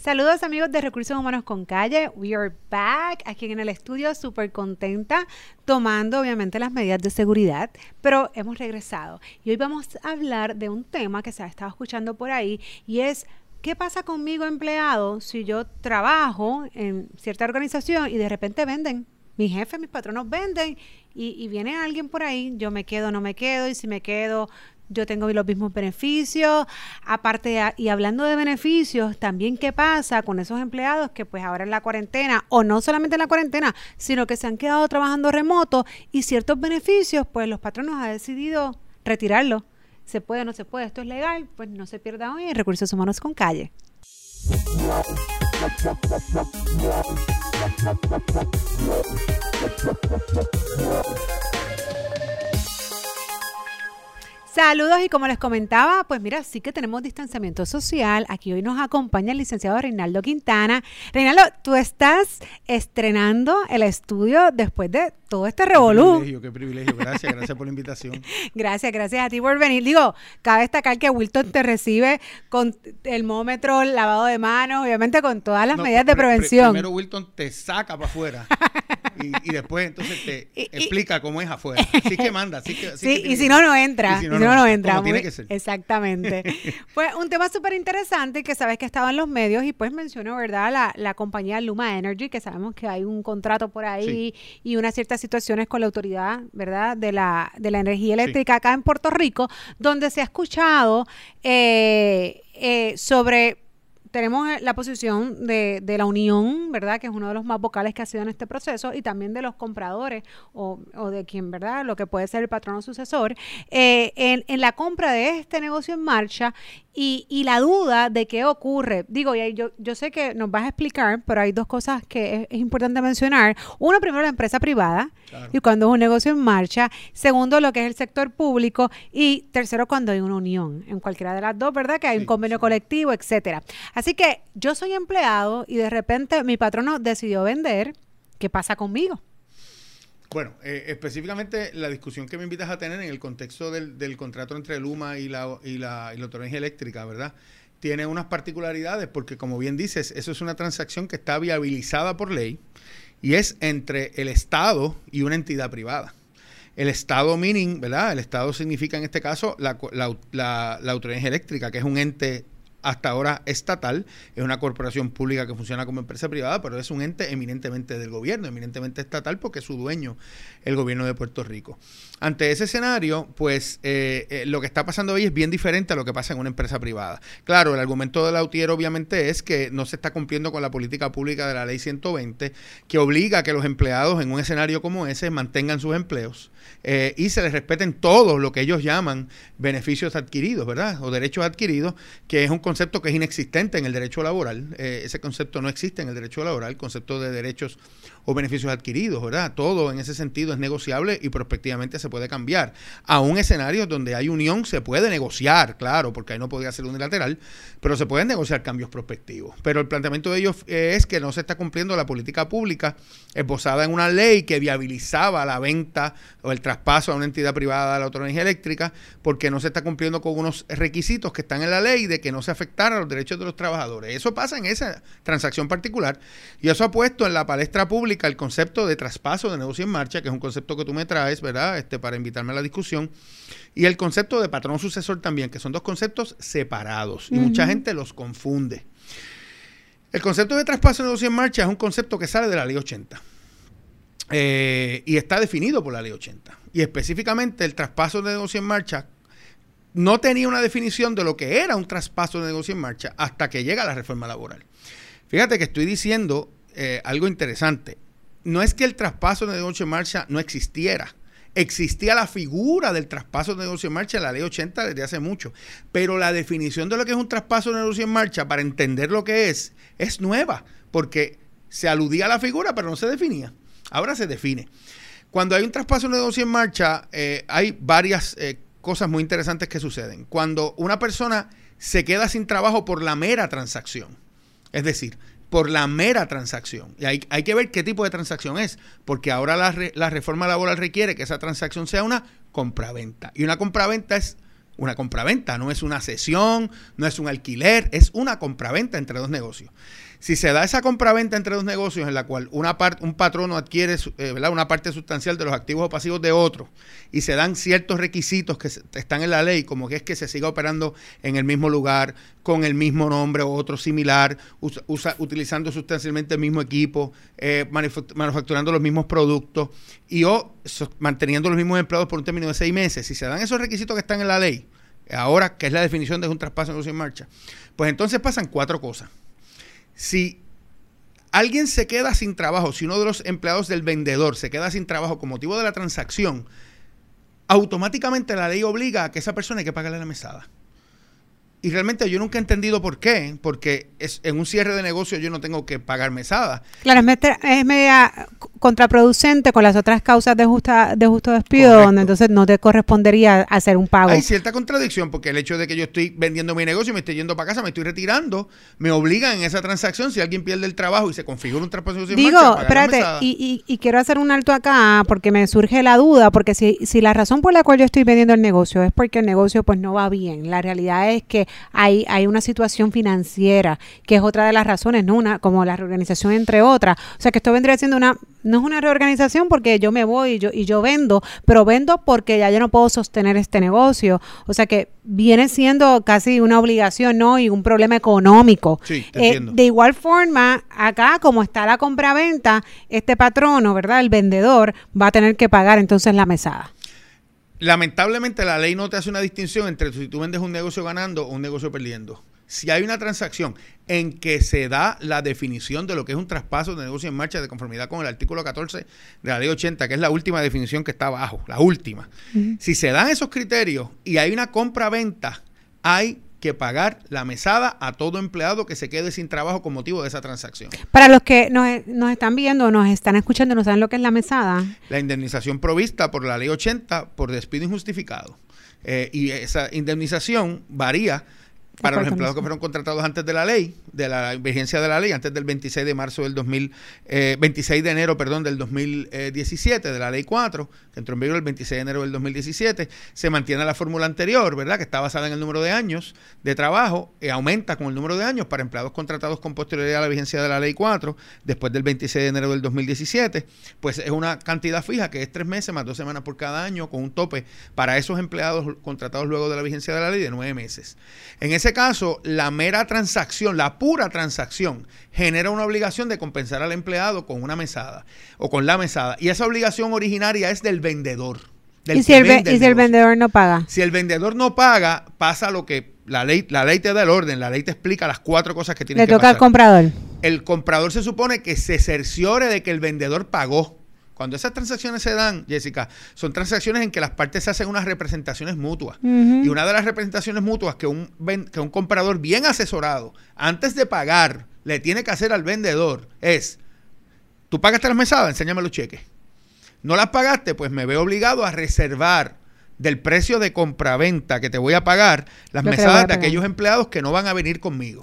Saludos amigos de Recursos Humanos con Calle. We are back aquí en el estudio, súper contenta, tomando obviamente las medidas de seguridad, pero hemos regresado. Y hoy vamos a hablar de un tema que se ha estado escuchando por ahí y es ¿qué pasa conmigo empleado si yo trabajo en cierta organización y de repente venden? Mi jefe, mis patronos venden y, y viene alguien por ahí, yo me quedo, no me quedo, y si me quedo, yo tengo los mismos beneficios. Aparte, y hablando de beneficios, también qué pasa con esos empleados que pues ahora en la cuarentena, o no solamente en la cuarentena, sino que se han quedado trabajando remoto y ciertos beneficios, pues los patronos han decidido retirarlos. ¿Se puede no se puede? ¿Esto es legal? Pues no se pierda hoy en Recursos Humanos con Calle. Saludos y como les comentaba, pues mira, sí que tenemos distanciamiento social. Aquí hoy nos acompaña el licenciado Reinaldo Quintana. Reinaldo, tú estás estrenando el estudio después de todo este revolú. Qué privilegio, qué privilegio. Gracias, gracias por la invitación. gracias, gracias a ti por venir. Digo, cabe destacar que Wilton te recibe con el termómetro, lavado de manos, obviamente con todas las medidas de prevención. primero Wilton te saca para afuera. y, después entonces te explica cómo es afuera. Así que manda. Así que, sí, y si no, no entra. si no, no, entra. tiene que ser. Exactamente. pues un tema súper interesante que sabes que estaba en los medios y pues mencionó, ¿verdad? La, la compañía Luma Energy, que sabemos que hay un contrato por ahí y unas ciertas situaciones con la autoridad, ¿verdad? De la, de la energía eléctrica acá en Puerto Rico, donde se ha escuchado eh, eh, sobre tenemos eh, la posición de, de, la Unión, ¿verdad? Que es uno de los más vocales que ha sido en este proceso, y también de los compradores o, o de quien, ¿verdad? Lo que puede ser el patrono sucesor, eh, en, en, la compra de este negocio en marcha y, y, la duda de qué ocurre. Digo, y yo, yo sé que nos vas a explicar, pero hay dos cosas que es, importante mencionar. Uno, primero, la empresa privada, y cuando es un negocio en marcha. Segundo, lo que es el sector público. Y tercero, cuando hay una unión, en cualquiera de las dos, ¿verdad? Que hay un convenio colectivo, etcétera. Así que yo soy empleado y de repente mi patrono decidió vender. ¿Qué pasa conmigo? Bueno, eh, específicamente la discusión que me invitas a tener en el contexto del, del contrato entre Luma y la, y la, y la Eléctrica, ¿verdad? Tiene unas particularidades porque, como bien dices, eso es una transacción que está viabilizada por ley y es entre el Estado y una entidad privada. El Estado meaning, ¿verdad? El Estado significa en este caso la, la, Eléctrica, que es un ente hasta ahora estatal, es una corporación pública que funciona como empresa privada, pero es un ente eminentemente del gobierno, eminentemente estatal, porque es su dueño el gobierno de Puerto Rico. Ante ese escenario, pues eh, eh, lo que está pasando hoy es bien diferente a lo que pasa en una empresa privada. Claro, el argumento de Lautier obviamente es que no se está cumpliendo con la política pública de la ley 120, que obliga a que los empleados en un escenario como ese mantengan sus empleos eh, y se les respeten todo lo que ellos llaman beneficios adquiridos, ¿verdad? O derechos adquiridos, que es un concepto que es inexistente en el derecho laboral. Eh, ese concepto no existe en el derecho laboral, el concepto de derechos o beneficios adquiridos, ¿verdad? Todo en ese sentido es negociable y prospectivamente se puede cambiar. A un escenario donde hay unión se puede negociar, claro, porque ahí no podría ser unilateral, pero se pueden negociar cambios prospectivos. Pero el planteamiento de ellos es que no se está cumpliendo la política pública esbozada en una ley que viabilizaba la venta o el traspaso a una entidad privada de la autonomía eléctrica, porque no se está cumpliendo con unos requisitos que están en la ley de que no se afectara los derechos de los trabajadores. Eso pasa en esa transacción particular y eso ha puesto en la palestra pública el concepto de traspaso de negocio en marcha, que es un concepto que tú me traes, ¿verdad? Este, para invitarme a la discusión. Y el concepto de patrón sucesor también, que son dos conceptos separados y mucha gente los confunde. El concepto de traspaso de negocio en marcha es un concepto que sale de la ley 80 eh, y está definido por la ley 80. Y específicamente el traspaso de negocio en marcha no tenía una definición de lo que era un traspaso de negocio en marcha hasta que llega la reforma laboral. Fíjate que estoy diciendo eh, algo interesante. No es que el traspaso de negocio en marcha no existiera. Existía la figura del traspaso de negocio en marcha en la ley 80 desde hace mucho. Pero la definición de lo que es un traspaso de negocio en marcha, para entender lo que es, es nueva. Porque se aludía a la figura, pero no se definía. Ahora se define. Cuando hay un traspaso de negocio en marcha, eh, hay varias eh, cosas muy interesantes que suceden. Cuando una persona se queda sin trabajo por la mera transacción, es decir, por la mera transacción. Y hay, que ver qué tipo de transacción es, porque ahora la, la reforma laboral requiere que esa transacción sea una compraventa. Y una compraventa es una compraventa, no es una cesión, no es un alquiler, es una compraventa entre dos negocios. Si se da esa compraventa entre dos negocios en la cual una parte, un patrono adquiere eh, una parte sustancial de los activos o pasivos de otro y se dan ciertos requisitos que están en la ley, como que es que se siga operando en el mismo lugar, con el mismo nombre o otro similar, utilizando sustancialmente el mismo equipo, eh, manufacturando los mismos productos y o manteniendo los mismos empleados por un término de seis meses. Si se dan esos requisitos que están en la ley, ahora que es la definición de un traspaso en marcha, pues entonces pasan cuatro cosas si alguien se queda sin trabajo, si uno de los empleados del vendedor se queda sin trabajo con motivo de la transacción, automáticamente la ley obliga a que esa persona hay que pagarle la mesada. Y realmente yo nunca he entendido por qué, porque es, en un cierre de negocio yo no tengo que pagar mesada. Claro, es, media contraproducente con las otras causas de, justa, de justo despido, donde entonces no te correspondería hacer un pago. Hay cierta contradicción, porque el hecho de que yo estoy vendiendo mi negocio, me estoy yendo para casa, me estoy retirando, me obligan en esa transacción, si alguien pierde el trabajo y se configura un traspaso Digo, espérate, y, y, quiero hacer un alto acá, porque me surge la duda, porque si, si la razón por la cual yo estoy vendiendo el negocio es porque el negocio pues no va bien, la realidad es que hay, hay una situación financiera, que es otra de las razones, ¿no? Una, como la reorganización entre otras. O sea que esto vendría siendo una, no es una reorganización porque yo me voy y yo, y yo vendo, pero vendo porque ya yo no puedo sostener este negocio. O sea que viene siendo casi una obligación, ¿no? Y un problema económico. Sí, eh, de igual forma, acá como está la compra-venta, este patrono, ¿verdad? El vendedor va a tener que pagar entonces la mesada lamentablemente la ley no te hace una distinción entre si tú vendes un negocio ganando o un negocio perdiendo. Si hay una transacción en que se da la definición de lo que es un traspaso de negocio en marcha de conformidad con el artículo 14 de la ley 80, que es la última definición que está abajo, la última. Si se dan esos criterios y hay una compra-venta, hay que pagar la mesada a todo empleado que se quede sin trabajo con motivo de esa transacción. Para los que nos, nos están viendo, nos están escuchando, no saben lo que es la mesada. La indemnización provista por la ley 80 por despido injustificado. Eh, y esa indemnización varía para los empleados que fueron contratados antes de la ley, de la vigencia de la ley, antes del 26 de marzo del 2000, 26 eh, de enero, perdón, del 2017, de la ley 4, que entró en vigor el 26 de enero del 2017, se mantiene la fórmula anterior, ¿verdad? Que está basada en el número de años de trabajo, aumenta con el número de años para empleados contratados con posterioridad a la vigencia de la ley 4, después del 26 de enero del 2017, pues es una cantidad fija que es tres meses más dos semanas por cada año, con un tope para esos empleados contratados luego de la vigencia de la ley de nueve meses. En ese caso, la mera transacción, la pura transacción, genera una obligación de compensar al empleado con una mesada o con la mesada. Y esa obligación originaria es del vendedor. ¿Y, si el, vendedor no paga? Si el vendedor no paga, pasa lo que la ley, la ley te da el orden, la ley te explica las cuatro cosas que tiene que pasar. Le toca al comprador. El comprador se supone que se cerciore de que el vendedor pagó. Cuando esas transacciones se dan, Jessica, son transacciones en que las partes hacen unas representaciones mutuas. Y una de las representaciones mutuas que un, que un comprador bien asesorado, antes de pagar, le tiene que hacer al vendedor es, tú pagaste las mesadas, enséñame los cheques. No las pagaste, pues me veo obligado a reservar del precio de compraventa que te voy a pagar las mesadas de aquellos empleados que no van a venir conmigo.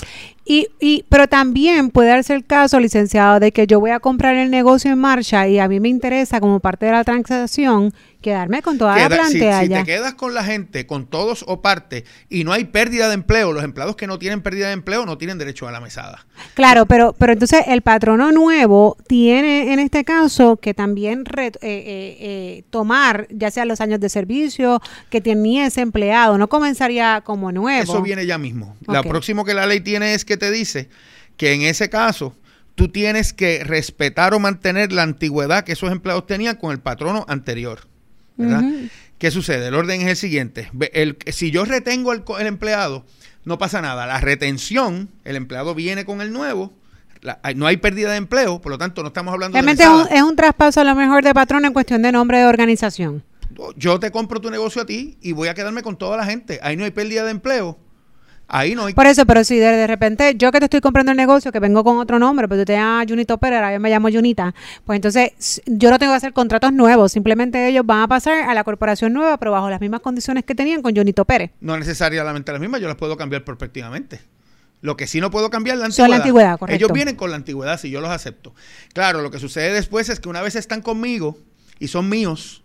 Y, y, pero también puede darse el caso, licenciado, de que yo voy a comprar el negocio en marcha y a mí me interesa como parte de la transacción quedarme con toda la plantilla. Si, te quedas con la gente, con todos o parte, y no hay pérdida de empleo, los empleados que no tienen pérdida de empleo no tienen derecho a la mesada. Claro, pero, pero entonces el patrono nuevo tiene en este caso que también eh, eh, eh, tomar, ya sea los años de servicio que tenía ese empleado, no comenzaría como nuevo. Eso viene ya mismo. Lo próximo que la ley tiene es que te dice que en ese caso tú tienes que respetar o mantener la antigüedad que esos empleados tenían con el patrono anterior. ¿Qué sucede? El orden es el siguiente. El, si yo retengo el, empleado, no pasa nada. La retención, el empleado viene con el nuevo, no hay pérdida de empleo, por lo tanto no estamos hablando Realmente de... Realmente es un traspaso a lo mejor de patrón en cuestión de nombre de organización. Yo te compro tu negocio a ti y voy a quedarme con toda la gente. Ahí no hay pérdida de empleo. Ahí no hay... Por eso, pero si de, repente yo que te estoy comprando el negocio, que vengo con otro nombre, pero tú te llamas Junito Pérez, yo me llamo Junita, pues entonces yo no tengo que hacer contratos nuevos, simplemente ellos van a pasar a la corporación nueva, pero bajo las mismas condiciones que tenían con Junito Pérez. No necesariamente las mismas, yo las puedo cambiar perfectivamente. Lo que sí no puedo cambiar es la antigüedad. la antigüedad correcto. Ellos vienen con la antigüedad, si yo los acepto. Claro, lo que sucede después es que una vez están conmigo y son míos,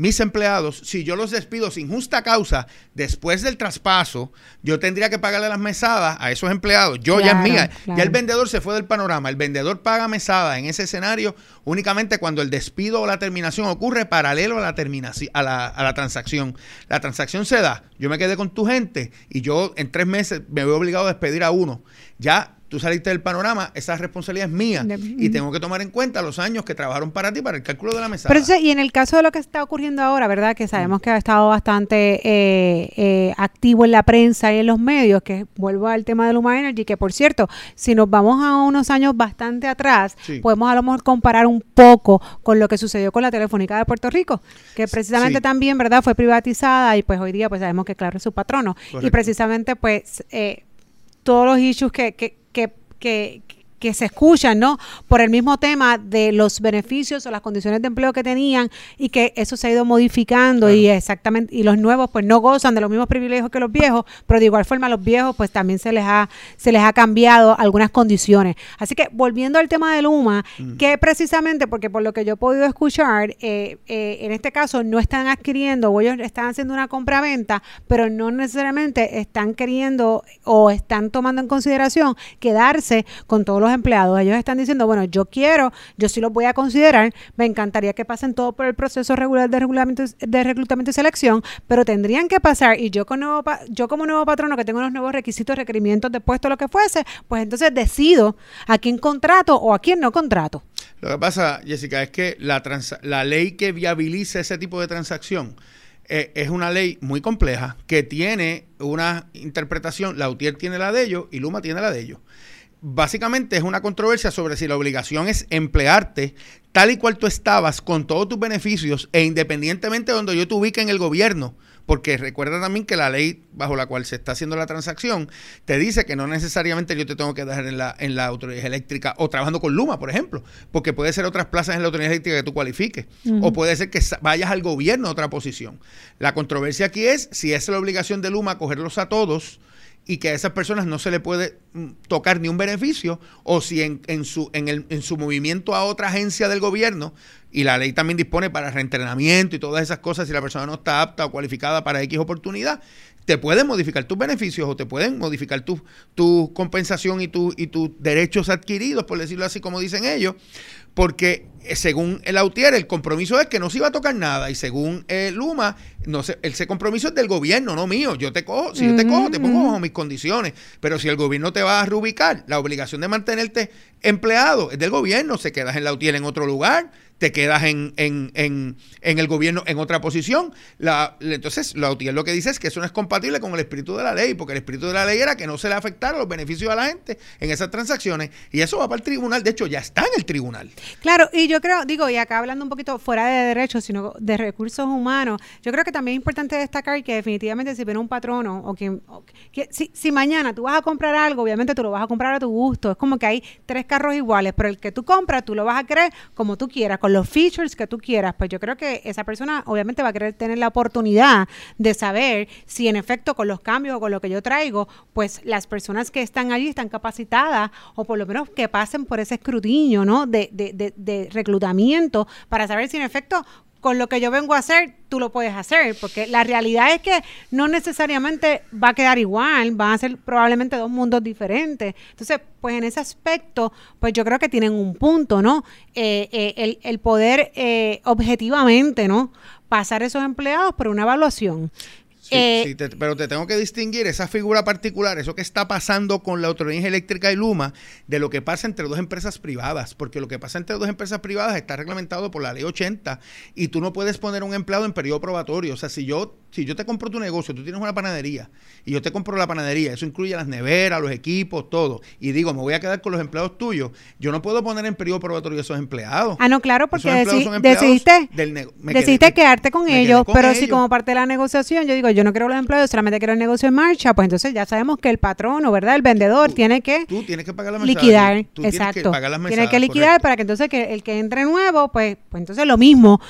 mis empleados, si yo los despido sin justa causa después del traspaso, yo tendría que pagarle las mesadas a esos empleados. Yo ya es mía. Ya el vendedor se fue del panorama. El vendedor paga mesada en ese escenario únicamente cuando el despido o la terminación ocurre paralelo a la, terminación, a la, a la transacción. La transacción se da. Yo me quedé con tu gente y yo en tres meses me veo obligado a despedir a uno. Ya tú saliste del panorama, esa responsabilidad es mía y tengo que tomar en cuenta los años que trabajaron para ti para el cálculo de la mesa. Pero y en el caso de lo que está ocurriendo ahora, ¿verdad? Que sabemos que ha estado bastante eh, eh, activo en la prensa y en los medios, que vuelvo al tema de Luma Energy, que por cierto, si nos vamos a unos años bastante atrás, podemos a lo mejor comparar un poco con lo que sucedió con la Telefónica de Puerto Rico, que precisamente también, ¿verdad? Fue privatizada y pues hoy día pues sabemos que claro es su patrono. Y precisamente pues... Eh, todos los issues que, que, que, que, que se escuchan, ¿no? Por el mismo tema de los beneficios o las condiciones de empleo que tenían y que eso se ha ido modificando y exactamente y los nuevos pues no gozan de los mismos privilegios que los viejos, pero de igual forma los viejos pues también se les ha se les ha cambiado algunas condiciones. Así que volviendo al tema de Luma, mm. que precisamente porque por lo que yo he podido escuchar, eh, eh, en este caso no están adquiriendo o ellos están haciendo una compra-venta, pero no necesariamente están queriendo o están tomando en consideración quedarse con todos los empleados. Ellos están diciendo, bueno, yo quiero, yo sí los voy a considerar, me encantaría que pasen todo por el proceso regular de, regulamiento, de reclutamiento y selección, pero tendrían que pasar y yo, con nuevo, yo como nuevo patrono que tengo los nuevos requisitos, requerimientos de puesto, lo que fuese, pues entonces decido a quién contrato o a quién no contrato. Lo que pasa, Jessica, es que la, la ley que viabiliza ese tipo de transacción eh, es una ley muy compleja que tiene una interpretación, la UTIER tiene la de ellos y Luma tiene la de ellos básicamente es una controversia sobre si la obligación es emplearte tal y cual tú estabas con todos tus beneficios e independientemente de donde yo te ubique en el gobierno. Porque recuerda también que la ley bajo la cual se está haciendo la transacción te dice que no necesariamente yo te tengo que dejar en la, en la autoridad eléctrica o trabajando con Luma, por ejemplo, porque puede ser otras plazas en la autoridad eléctrica que tú cualifiques, o puede ser que vayas al gobierno a otra posición. La controversia aquí es si es la obligación de Luma cogerlos a todos y que a esas personas no se le puede mm, tocar ni un beneficio o si en, en, su, en, el, en su movimiento a otra agencia del gobierno y la ley también dispone para reentrenamiento y todas esas cosas si la persona no está apta o cualificada para X oportunidad, te pueden modificar tus beneficios o te pueden modificar tu, tu compensación y, tu, y tus derechos adquiridos, por decirlo así como dicen ellos, porque eh, según el Autier, el compromiso es que no se iba a tocar nada y según eh, Luma, no sé, ese compromiso es del gobierno, no mío. Yo te cojo, si yo te cojo, te pongo bajo mis condiciones, pero si el gobierno te va a reubicar, la obligación de mantenerte empleado es del gobierno, se quedas en la Autier en otro lugar, te quedas en, en, en, en, el gobierno en otra posición. La, entonces, la UTIER lo que dice es que eso no es compatible con el espíritu de la ley, porque el espíritu de la ley era que no se le afectara los beneficios a la gente en esas transacciones, y eso va para el tribunal, de hecho ya está en el tribunal. Claro, y yo creo, digo, y acá hablando un poquito fuera de derechos, sino de recursos humanos, yo creo que también es importante destacar que definitivamente si viene un patrono, o quien, que, si, si mañana tú vas a comprar algo, obviamente tú lo vas a comprar a tu gusto, es como que hay tres carros iguales, pero el que tú compras, tú lo vas a querer como tú quieras, con los features que tú quieras, pues yo creo que esa persona obviamente va a querer tener la oportunidad de saber si en efecto con los cambios o con lo que yo traigo, pues las personas que están allí están capacitadas o por lo menos que pasen por ese escrutinio, ¿no? De, de, de, de reclutamiento para saber si en efecto con lo que yo vengo a hacer, tú lo puedes hacer, porque la realidad es que no necesariamente va a quedar igual, van a ser probablemente dos mundos diferentes. Entonces, pues en ese aspecto, pues yo creo que tienen un punto, ¿no? Eh, eh, el, poder eh, objetivamente, ¿no? Pasar esos empleados por una evaluación. Eh, pero te tengo que distinguir esa figura particular, eso que está pasando con la Autoridad Eléctrica y Luma, de lo que pasa entre dos empresas privadas, porque lo que pasa entre dos empresas privadas está reglamentado por la ley 80 y tú no puedes poner un empleado en periodo probatorio. O sea, si yo, si yo te compro tu negocio, tú tienes una panadería y yo te compro la panadería, eso incluye las neveras, los equipos, todo, y digo, me voy a quedar con los empleados tuyos, yo no puedo poner en periodo probatorio a esos empleados. Ah, no, claro, porque decidiste, decidiste quedarte con ellos, pero si como parte de la negociación, yo digo, yo no quiero los empleados, solamente quiero el negocio en marcha, pues entonces ya sabemos que el patrono, ¿verdad? El vendedor tiene que tú tienes que pagar la liquidar, exacto. Tienes que, pagar tiene que liquidar para que entonces que el que entre nuevo, pues, pues entonces lo mismo.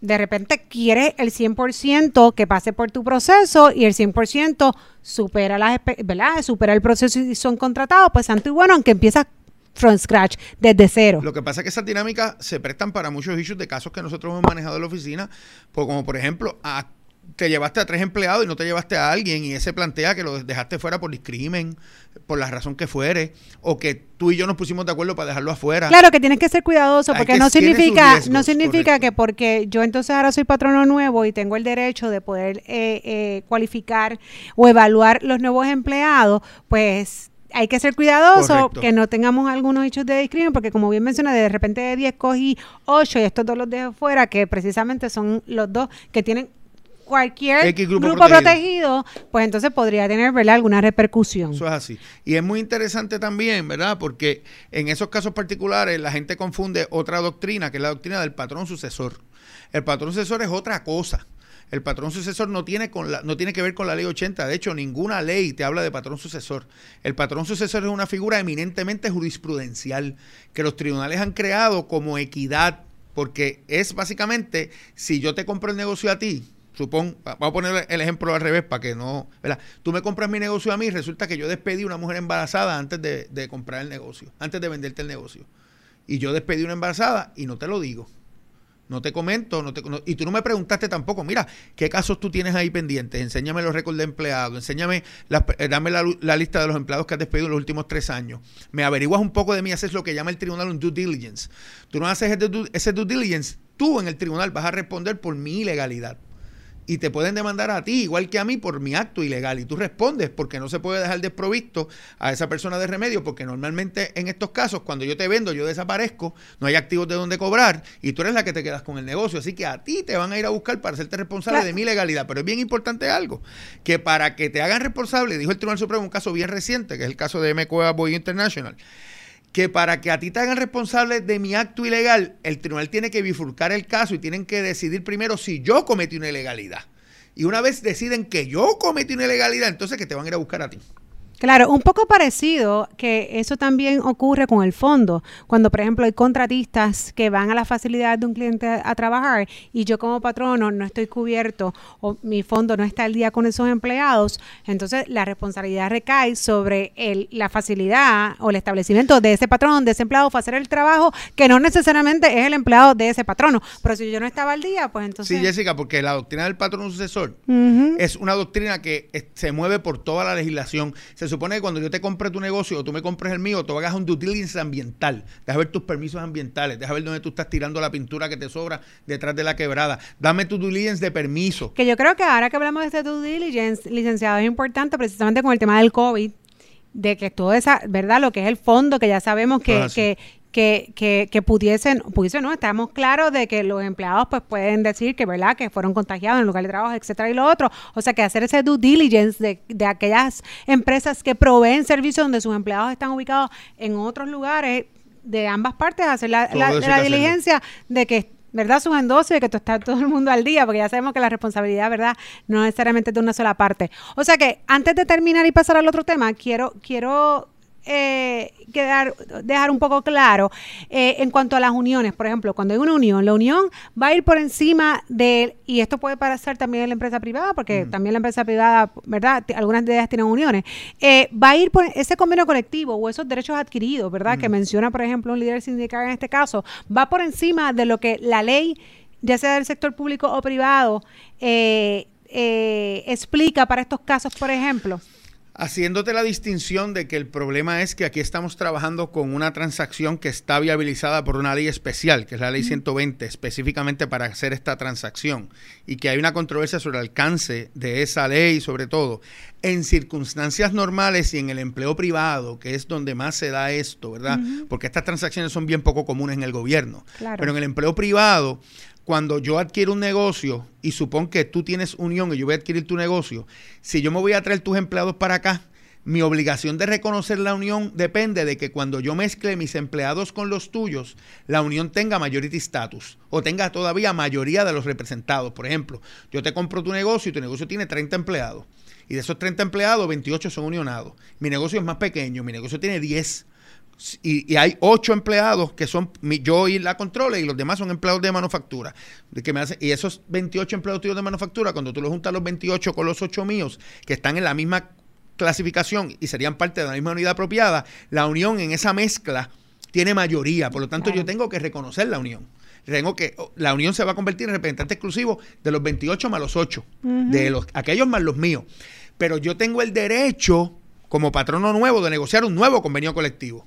De repente quiere el 100% que pase por tu proceso y el 100% supera las, ¿verdad? Supera el proceso y son contratados, pues santo y bueno, aunque empiezas from scratch, desde cero. Lo que pasa es que esas dinámicas se prestan para muchos issues de casos que nosotros hemos manejado en la oficina, pues como por ejemplo, a te llevaste a tres empleados y no te llevaste a alguien y ese plantea que lo dejaste fuera por discrimen, por la razón que fuere, o que tú y yo nos pusimos de acuerdo para dejarlo afuera. Claro que tienes que ser cuidadoso porque no significa no significa que porque yo entonces ahora soy patrono nuevo y tengo el derecho de poder eh, eh, cualificar o evaluar los nuevos empleados, pues hay que ser cuidadoso que no tengamos algunos hechos de discriminación, porque como bien mencioné, de repente de 10 cogí 8 y estos dos los dejo fuera, que precisamente son los dos que tienen cualquier grupo, protegido. pues entonces podría tener ¿verdad? alguna repercusión. Eso es así. Y es muy interesante también, ¿verdad? Porque en esos casos particulares la gente confunde otra doctrina, que es la doctrina del patrón sucesor. El patrón sucesor es otra cosa. El patrón sucesor no tiene, con la, no tiene que ver con la ley 80. De hecho, ninguna ley te habla de patrón sucesor. El patrón sucesor es una figura eminentemente jurisprudencial que los tribunales han creado como equidad, porque es básicamente, si yo te compro el negocio a ti, Supón, vamos a poner el ejemplo al revés para que no, ¿verdad? Tú me compras mi negocio a mí resulta que yo despedí una mujer embarazada antes de, comprar el negocio, antes de venderte el negocio. Y yo despedí una embarazada y no te lo digo. No te comento, no te, y tú no me preguntaste tampoco, mira, ¿qué casos tú tienes ahí pendientes? Enséñame los récords de empleados, enséñame, eh, dame la, lista de los empleados que has despedido en los últimos tres años. Me averiguas un poco de mí, haces lo que llama el tribunal un due diligence. Tú no haces ese due diligence, tú en el tribunal vas a responder por mi ilegalidad y te pueden demandar a ti, igual que a mí, por mi acto ilegal. Y tú respondes porque no se puede dejar desprovisto a esa persona de remedio, porque normalmente en estos casos, cuando yo te vendo, yo desaparezco, no hay activos de donde cobrar y tú eres la que te quedas con el negocio. Así que a ti te van a ir a buscar para hacerte responsable de mi legalidad. Pero es bien importante algo, que para que te hagan responsable, dijo el Tribunal Supremo un caso bien reciente, que es el caso de M. Boy International, que para que a ti te hagan responsable de mi acto ilegal, el tribunal tiene que bifurcar el caso y tienen que decidir primero si yo cometí una ilegalidad. Y una vez deciden que yo cometí una ilegalidad, entonces que te van a ir a buscar a ti. Claro, un poco parecido que eso también ocurre con el fondo. Cuando, por ejemplo, hay contratistas que van a la facilidad de un cliente a, trabajar y yo como patrono no estoy cubierto o mi fondo no está al día con esos empleados, entonces la responsabilidad recae sobre el, la facilidad o el establecimiento de ese patrón, de ese empleado, para hacer el trabajo que no necesariamente es el empleado de ese patrono. Pero si yo no estaba al día, pues entonces... Sí, Jessica, porque la doctrina del patrón sucesor es una doctrina que se mueve por toda la legislación. Se supone que cuando yo te compre tu negocio o tú me compres el mío, tú hagas un due diligence ambiental. Deja ver tus permisos ambientales, deja ver dónde tú estás tirando la pintura que te sobra detrás de la quebrada. Dame tu due diligence de permiso. Que yo creo que ahora que hablamos de este due diligence, licenciado, es importante precisamente con el tema del COVID de que todo esa, ¿verdad? Lo que es el fondo, que ya sabemos que, que, que, que, que, pudiesen, pudiesen, no, estamos claros de que los empleados pues pueden decir que, ¿verdad?, que fueron contagiados en lugar de trabajo, etcétera, y lo otro. O sea, que hacer ese due diligence de, de aquellas empresas que proveen servicios donde sus empleados están ubicados en otros lugares de ambas partes, hacer la, la, diligencia de que ¿verdad? Sus endosios de que está todo el mundo al día, porque ya sabemos que la responsabilidad, ¿verdad? No necesariamente de una sola parte. O sea que antes de terminar y pasar al otro tema, quiero, quiero eh, quedar, dejar un poco claro eh, en cuanto a las uniones. Por ejemplo, cuando hay una unión, la unión va a ir por encima de, y esto puede pasar también en la empresa privada, porque también la empresa privada, ¿verdad? Algunas de ellas tienen uniones. Eh, va a ir por ese convenio colectivo o esos derechos adquiridos, ¿verdad? Que menciona, por ejemplo, un líder sindical en este caso, va por encima de lo que la ley, ya sea del sector público o privado, eh, explica para estos casos, por ejemplo haciéndote la distinción de que el problema es que aquí estamos trabajando con una transacción que está viabilizada por una ley especial, que es la ley 120, específicamente para hacer esta transacción, y que hay una controversia sobre el alcance de esa ley, sobre todo en circunstancias normales y en el empleo privado, que es donde más se da esto, ¿verdad? Porque estas transacciones son bien poco comunes en el gobierno. Pero en el empleo privado, cuando yo adquiero un negocio y supón que tú tienes unión y yo voy a adquirir tu negocio, si yo me voy a traer tus empleados para acá, mi obligación de reconocer la unión depende de que cuando yo mezcle mis empleados con los tuyos, la unión tenga majority status o tenga todavía mayoría de los representados. Por ejemplo, yo te compro tu negocio y tu negocio tiene 30 empleados. Y de esos 30 empleados, 28 son unionados. Mi negocio es más pequeño, mi negocio tiene 10 y, hay ocho empleados que son yo y la controla y los demás son empleados de manufactura. De que me hace, y esos 28 empleados tuyos de manufactura, cuando tú los juntas los 28 con los 8 míos, que están en la misma clasificación y serían parte de la misma unidad apropiada, la unión en esa mezcla tiene mayoría, por lo tanto yo tengo que reconocer la unión. Tengo que, la unión se va a convertir en representante exclusivo de los 28 más los 8, de los, aquellos más los míos. Pero yo tengo el derecho, como patrono nuevo, de negociar un nuevo convenio colectivo.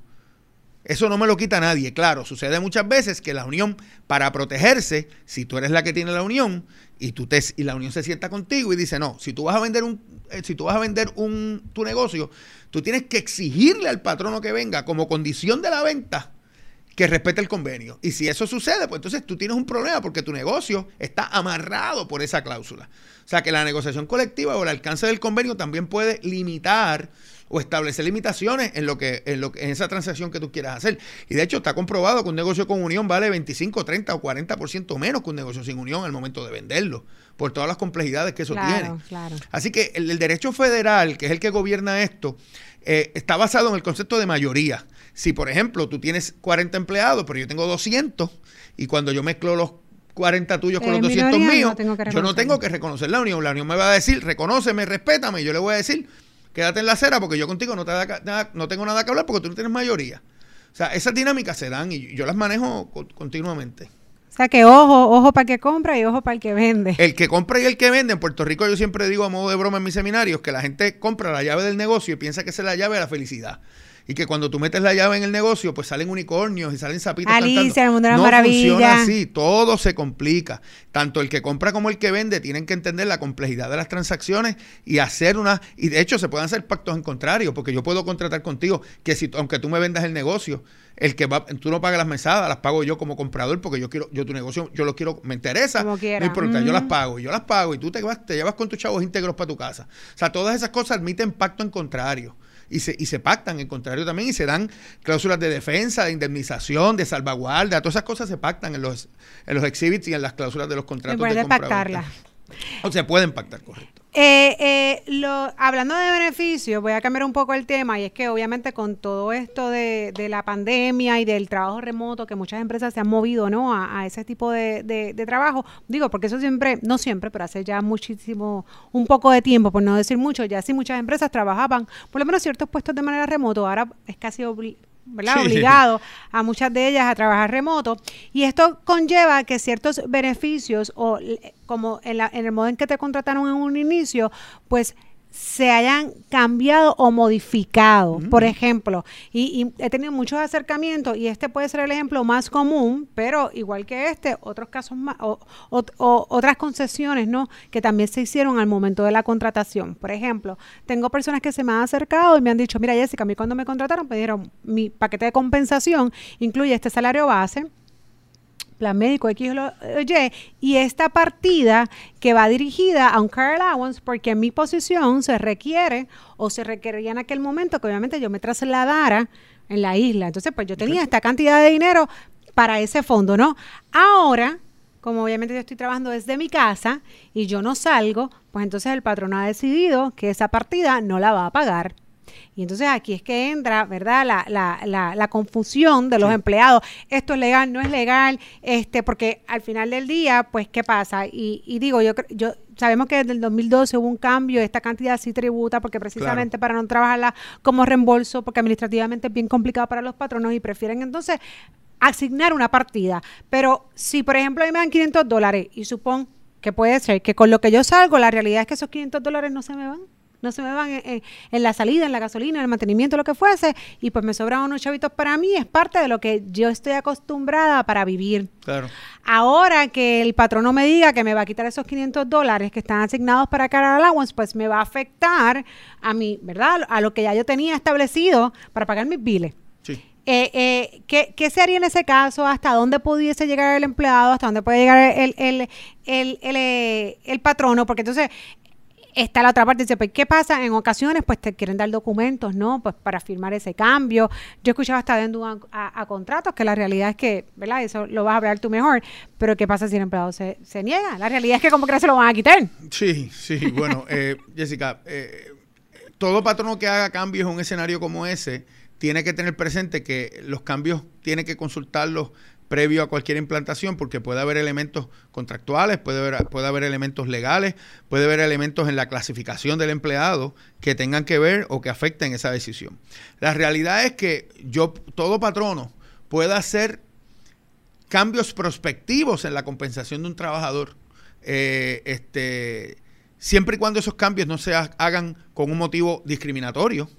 Eso no me lo quita nadie, claro. Sucede muchas veces que la unión, para protegerse, si tú eres la que tiene la unión y tú te, y la unión se sienta contigo y dice, no, si tú vas a vender un, eh, si tú vas a vender un tu negocio, tú tienes que exigirle al patrono que venga como condición de la venta que respete el convenio. Y si eso sucede, pues entonces tú tienes un problema porque tu negocio está amarrado por esa cláusula. O sea que la negociación colectiva o el alcance del convenio también puede limitar o establecer limitaciones en lo que en lo en esa transacción que tú quieras hacer. Y de hecho está comprobado que un negocio con unión vale 25, 30 o 40% menos que un negocio sin unión al momento de venderlo, por todas las complejidades que eso tiene. Así que el, derecho federal, que es el que gobierna esto, eh, está basado en el concepto de mayoría. Si, por ejemplo, tú tienes 40 empleados, pero yo tengo 200, y cuando yo mezclo los 40 tuyos con los 200 míos, yo no tengo que reconocer la unión. La unión me va a decir, reconóceme, respétame, y yo le voy a decir, quédate en la acera porque yo contigo no, te no tengo nada que hablar porque tú no tienes mayoría. O sea, esas dinámicas se dan y yo las manejo continuamente. O sea que ojo, ojo para el que compra y ojo para el que vende. El que compra y el que vende. En Puerto Rico yo siempre digo a modo de broma en mis seminarios que la gente compra la llave del negocio y piensa que esa es la llave de la felicidad y que cuando tú metes la llave en el negocio, pues salen unicornios y salen sapitos Alicia, el mundo de no funciona así, todo se complica. Tanto el que compra como el que vende tienen que entender la complejidad de las transacciones y hacer una y de hecho se pueden hacer pactos en contrario, porque yo puedo contratar contigo que si aunque tú me vendas el negocio, el que va, tú no pagas las mesadas, las pago yo como comprador porque yo quiero, yo tu negocio, yo lo quiero, me interesa, no importa, yo las pago, yo las pago y tú te vas, te llevas con tus chavos íntegros para tu casa. O sea, todas esas cosas admiten pacto en contrario y se, y se pactan en contrario también y se dan cláusulas de defensa, de indemnización, de salvaguardia, todas esas cosas se pactan en los, en los exhibits y en las cláusulas de los contratos. de pactarlas. O se pueden pactar, correcto. Eh, eh, lo, hablando de beneficios, voy a cambiar un poco el tema y es que obviamente con todo esto de, la pandemia y del trabajo remoto, que muchas empresas se han movido ¿no? a, ese tipo de, trabajo, digo, porque eso siempre, no siempre, pero hace ya muchísimo, un poco de tiempo, por no decir mucho, ya sí muchas empresas trabajaban por lo menos ciertos puestos de manera remoto, ahora es casi obligado obligado a muchas de ellas a trabajar remoto. Y esto conlleva que ciertos beneficios, o como en, la, en el modo en que te contrataron en un inicio, pues se hayan cambiado o modificado. Por ejemplo, y, he tenido muchos acercamientos y este puede ser el ejemplo más común, pero igual que este, otros casos más, o, otras concesiones, ¿no? Que también se hicieron al momento de la contratación. Por ejemplo, tengo personas que se me han acercado y me han dicho, mira Jessica, a mí cuando me contrataron me dieron mi paquete de compensación, incluye este salario base, plan médico X o Y, y esta partida que va dirigida a un car allowance, porque en mi posición se requiere o se requería en aquel momento que obviamente yo me trasladara en la isla. Entonces, pues yo tenía esta cantidad de dinero para ese fondo, ¿no? Ahora, como obviamente yo estoy trabajando desde mi casa y yo no salgo, pues entonces el patrón ha decidido que esa partida no la va a pagar. Y entonces aquí es que entra, ¿verdad? La, la, la, la confusión de los empleados. Esto es legal, no es legal, este, porque al final del día, pues, ¿qué pasa? Y, y digo, yo, yo sabemos que desde el 2012 hubo un cambio, esta cantidad sí tributa, porque precisamente para no trabajarla como reembolso, porque administrativamente es bien complicado para los patronos y prefieren entonces asignar una partida. Pero si, por ejemplo, a mí me dan 500 dólares y supón que puede ser que con lo que yo salgo, la realidad es que esos 500 dólares no se me van no se me van en, la salida, en la gasolina, en el mantenimiento, lo que fuese, y pues me sobran unos chavitos para mí, es parte de lo que yo estoy acostumbrada para vivir. Claro. Ahora que el patrono me diga que me va a quitar esos 500 dólares que están asignados para cara allowance, pues me va a afectar a mí, ¿verdad? A lo que ya yo tenía establecido para pagar mis biles. Sí. Eh, eh, ¿qué, ¿qué, se haría en ese caso? ¿Hasta dónde pudiese llegar el empleado? ¿Hasta dónde puede llegar el, el, el, el, eh, el patrono? Porque entonces está la otra parte, dice, pues, ¿qué pasa? En ocasiones, pues, te quieren dar documentos, ¿no? Pues, para firmar ese cambio. Yo escuchaba hasta dentro a, a, contratos, que la realidad es que, ¿verdad? Eso lo vas a hablar tú mejor, pero ¿qué pasa si el empleado se, niega? La realidad es que como que se lo van a quitar. Sí, sí, bueno, eh, Jessica, eh, todo patrono que haga cambios en un escenario como ese, tiene que tener presente que los cambios tiene que consultarlos previo a cualquier implantación, porque puede haber elementos contractuales, puede haber, puede haber elementos legales, puede haber elementos en la clasificación del empleado que tengan que ver o que afecten esa decisión. La realidad es que yo, todo patrono, pueda hacer cambios prospectivos en la compensación de un trabajador. Eh, este, siempre y cuando esos cambios no se hagan con un motivo discriminatorio,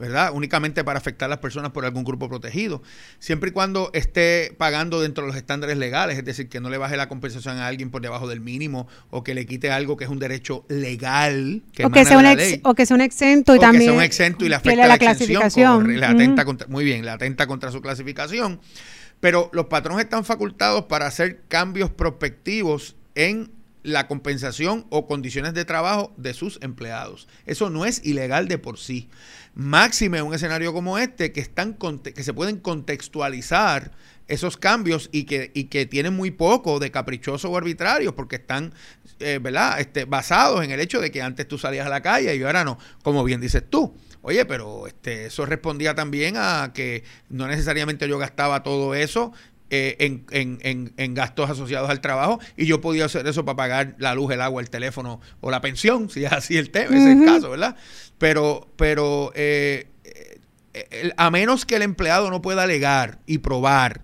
¿verdad? Únicamente para afectar a las personas por algún grupo protegido. Siempre y cuando esté pagando dentro de los estándares legales, es decir, que no le baje la compensación a alguien por debajo del mínimo o que le quite algo que es un derecho legal. Que o, que sea un o que sea un exento y también. Que sea un exento y le afecta la, clasificación. le atenta contra, muy bien, le atenta contra su clasificación. Pero los patrones están facultados para hacer cambios prospectivos en la compensación o condiciones de trabajo de sus empleados. Eso no es ilegal de por sí. Máxime en un escenario como este que, están, que se pueden contextualizar esos cambios y que, y que tienen muy poco de caprichoso o arbitrario porque están eh, ¿verdad? Este, basados en el hecho de que antes tú salías a la calle y ahora no, como bien dices tú. Oye, pero este, eso respondía también a que no necesariamente yo gastaba todo eso eh, en, en, en, gastos asociados al trabajo y yo podía hacer eso para pagar la luz, el agua, el teléfono o la pensión, si es así el tema, ese es el caso, ¿verdad? Pero, pero eh, a menos que el empleado no pueda alegar y probar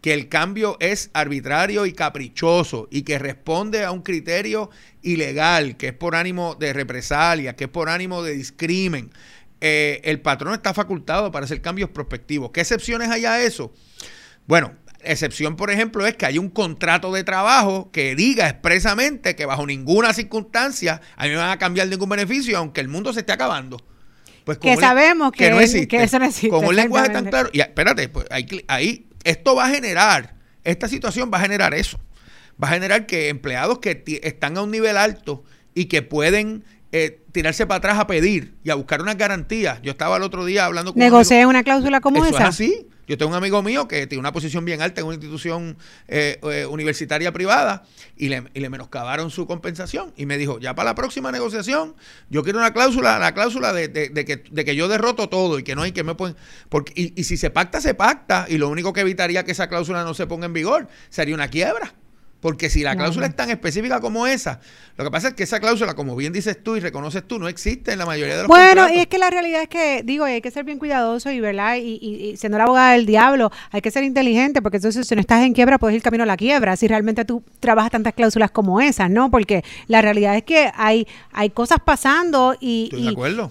que el cambio es arbitrario y caprichoso y que responde a un criterio ilegal, que es por ánimo de represalia, que es por ánimo de discrimen, eh, el patrón está facultado para hacer cambios prospectivos. ¿Qué excepciones hay a eso? Bueno, excepción, por ejemplo, es que hay un contrato de trabajo que diga expresamente que bajo ninguna circunstancia a mí me van a cambiar ningún beneficio, aunque el mundo se esté acabando. Pues que sabemos que, no existe, eso no existe. Con un lenguaje tan claro. Y espérate, pues ahí, ahí esto va a generar, esta situación va a generar eso. Va a generar que empleados que están a un nivel alto y que pueden eh, tirarse para atrás a pedir y a buscar unas garantías. Yo estaba el otro día hablando con. ¿Negocié una cláusula como eso esa? Es así. Yo tengo un amigo mío que tiene una posición bien alta en una institución eh, eh, universitaria privada y le, y le, menoscabaron su compensación. Y me dijo, ya para la próxima negociación, yo quiero una cláusula, la cláusula de, de, que, de que yo derroto todo y que no hay que me pueden... Porque, y, y si se pacta, se pacta. Y lo único que evitaría que esa cláusula no se ponga en vigor sería una quiebra. Porque si la cláusula es tan específica como esa, lo que pasa es que esa cláusula, como bien dices tú y reconoces tú, no existe en la mayoría de los Bueno, y es que la realidad es que, digo, hay que ser bien cuidadoso y, ¿verdad? Y, y, siendo la abogada del diablo, hay que ser inteligente, porque entonces si no estás en quiebra, puedes ir camino a la quiebra, si realmente tú trabajas tantas cláusulas como esas, ¿no? Porque la realidad es que hay, hay cosas pasando y,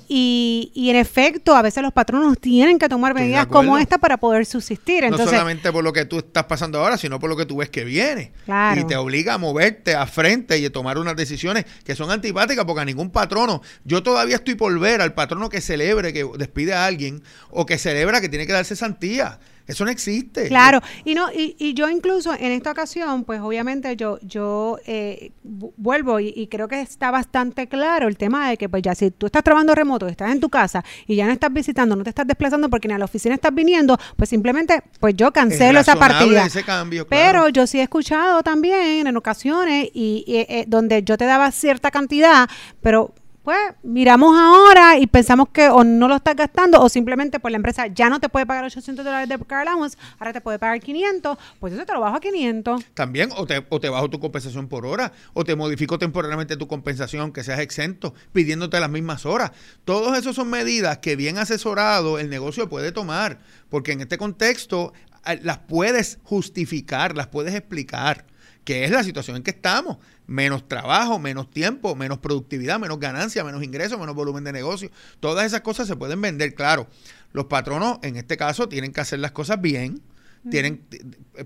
y, y, en efecto, a veces los patronos tienen que tomar medidas como esta para poder subsistir. Entonces, no solamente por lo que tú estás pasando ahora, sino por lo que tú ves que viene. Claro y te obliga a moverte a frente y a tomar unas decisiones que son antipáticas porque a ningún patrono, yo todavía estoy por ver al patrono que celebre que despide a alguien o que celebra que tiene que darse santía. Eso no existe. Claro, y no y, y yo incluso en esta ocasión, pues obviamente yo yo eh, vuelvo y, creo que está bastante claro el tema de que pues ya si tú estás trabajando remoto, estás en tu casa y ya no estás visitando, no te estás desplazando porque ni a la oficina estás viniendo, pues simplemente pues yo cancelo esa partida. Ese cambio, Pero yo sí he escuchado también en ocasiones y, eh, donde yo te daba cierta cantidad, pero pues miramos ahora y pensamos que o no lo estás gastando o simplemente pues la empresa ya no te puede pagar 800 dólares de car allowance, ahora te puede pagar 500, pues eso te lo bajo a 500. También, o te, o te bajo tu compensación por hora, o te modifico temporalmente tu compensación, aunque seas exento, pidiéndote las mismas horas. Todos esos son medidas que bien asesorado el negocio puede tomar, porque en este contexto eh, las puedes justificar, las puedes explicar que es la situación en que estamos. Menos trabajo, menos tiempo, menos productividad, menos ganancia, menos ingresos, menos volumen de negocio. Todas esas cosas se pueden vender, claro. Los patronos, en este caso, tienen que hacer las cosas bien. Tienen,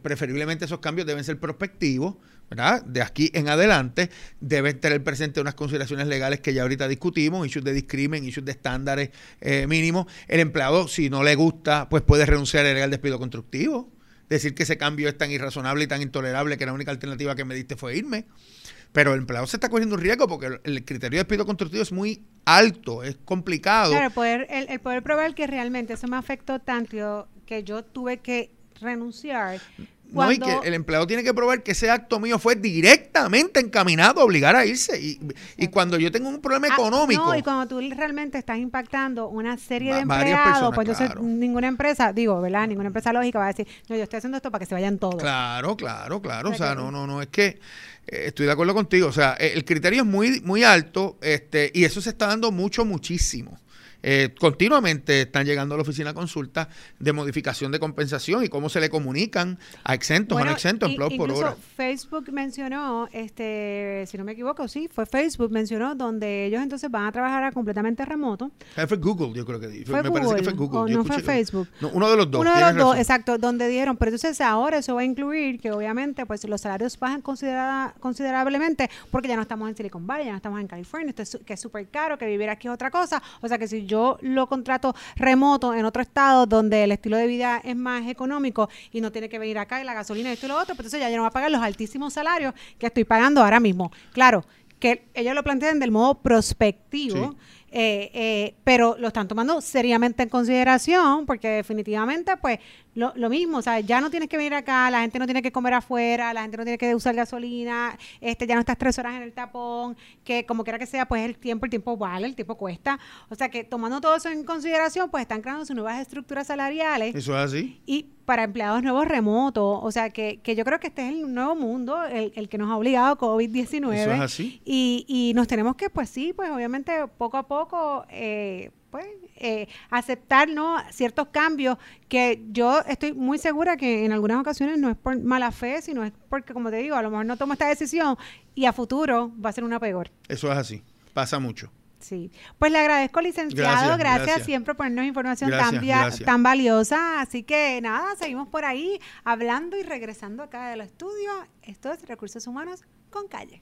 preferiblemente esos cambios deben ser prospectivos, ¿verdad? De aquí en adelante deben tener presente unas consideraciones legales que ya ahorita discutimos, issues de discrimen, issues de estándares eh, mínimos. El empleado, si no le gusta, pues puede renunciar al legal despido constructivo decir que ese cambio es tan irrazonable y tan intolerable que la única alternativa que me diste fue irme. Pero el empleado se está cogiendo un riesgo porque el criterio de despido constructivo es muy alto, es complicado. Claro, el, poder probar que realmente eso me afectó tanto que yo tuve que renunciar no, y que el empleado tiene que probar que ese acto mío fue directamente encaminado a obligar a irse. Y, y cuando yo tengo un problema ah, económico. No, y cuando tú realmente estás impactando una serie de empleados, pues entonces ninguna empresa, digo, ¿verdad? Ninguna empresa lógica va a decir, no, yo estoy haciendo esto para que se vayan todos. Claro, claro, claro. O sea, no, no, no, es que eh, estoy de acuerdo contigo. O sea, el criterio es muy, muy alto este, y eso se está dando mucho, muchísimo. Eh, continuamente están llegando a la oficina consulta de modificación de compensación y cómo se le comunican a exentos, a no exentos, empleados por hora. Facebook mencionó, este, si no me equivoco, sí, fue Facebook mencionó donde ellos entonces van a trabajar completamente remoto. Fue Google, yo creo que fue me parece que fue Google. no fue Facebook. uno de los dos. Uno de los dos, exacto, donde dijeron, pero entonces ahora eso va a incluir que obviamente pues los salarios bajan considerablemente porque ya no estamos en Silicon Valley, ya no estamos en California, esto que es súper caro, que vivir aquí es otra cosa. O sea que si yo lo contrato remoto en otro estado donde el estilo de vida es más económico y no tiene que venir acá y la gasolina y esto y lo otro, pues entonces ya yo no voy a pagar los altísimos salarios que estoy pagando ahora mismo. Claro, que ellos lo plantean del modo prospectivo. Eh, eh, pero lo están tomando seriamente en consideración porque definitivamente pues lo, lo, mismo, o sea, ya no tienes que venir acá, la gente no tiene que comer afuera, la gente no tiene que usar gasolina, este ya no estás tres horas en el tapón, que como quiera que sea, pues el tiempo, el tiempo vale, el tiempo cuesta. O sea que tomando todo eso en consideración, pues están creando sus nuevas estructuras salariales. Eso es así. Y para empleados nuevos remotos, o sea que, que yo creo que este es el nuevo mundo, el, el que nos ha obligado COVID-19. Eso es así. Y, y nos tenemos que, pues sí, pues obviamente poco a poco... Eh, pues, eh, aceptar ¿no? ciertos cambios que yo estoy muy segura que en algunas ocasiones no es por mala fe, sino es porque, como te digo, a lo mejor no tomo esta decisión y a futuro va a ser una peor. Eso es así, pasa mucho. Sí, pues le agradezco, licenciado, gracias, siempre por ponernos información tan, tan valiosa. Así que nada, seguimos por ahí hablando y regresando acá del estudio. Esto es Recursos Humanos con Calle.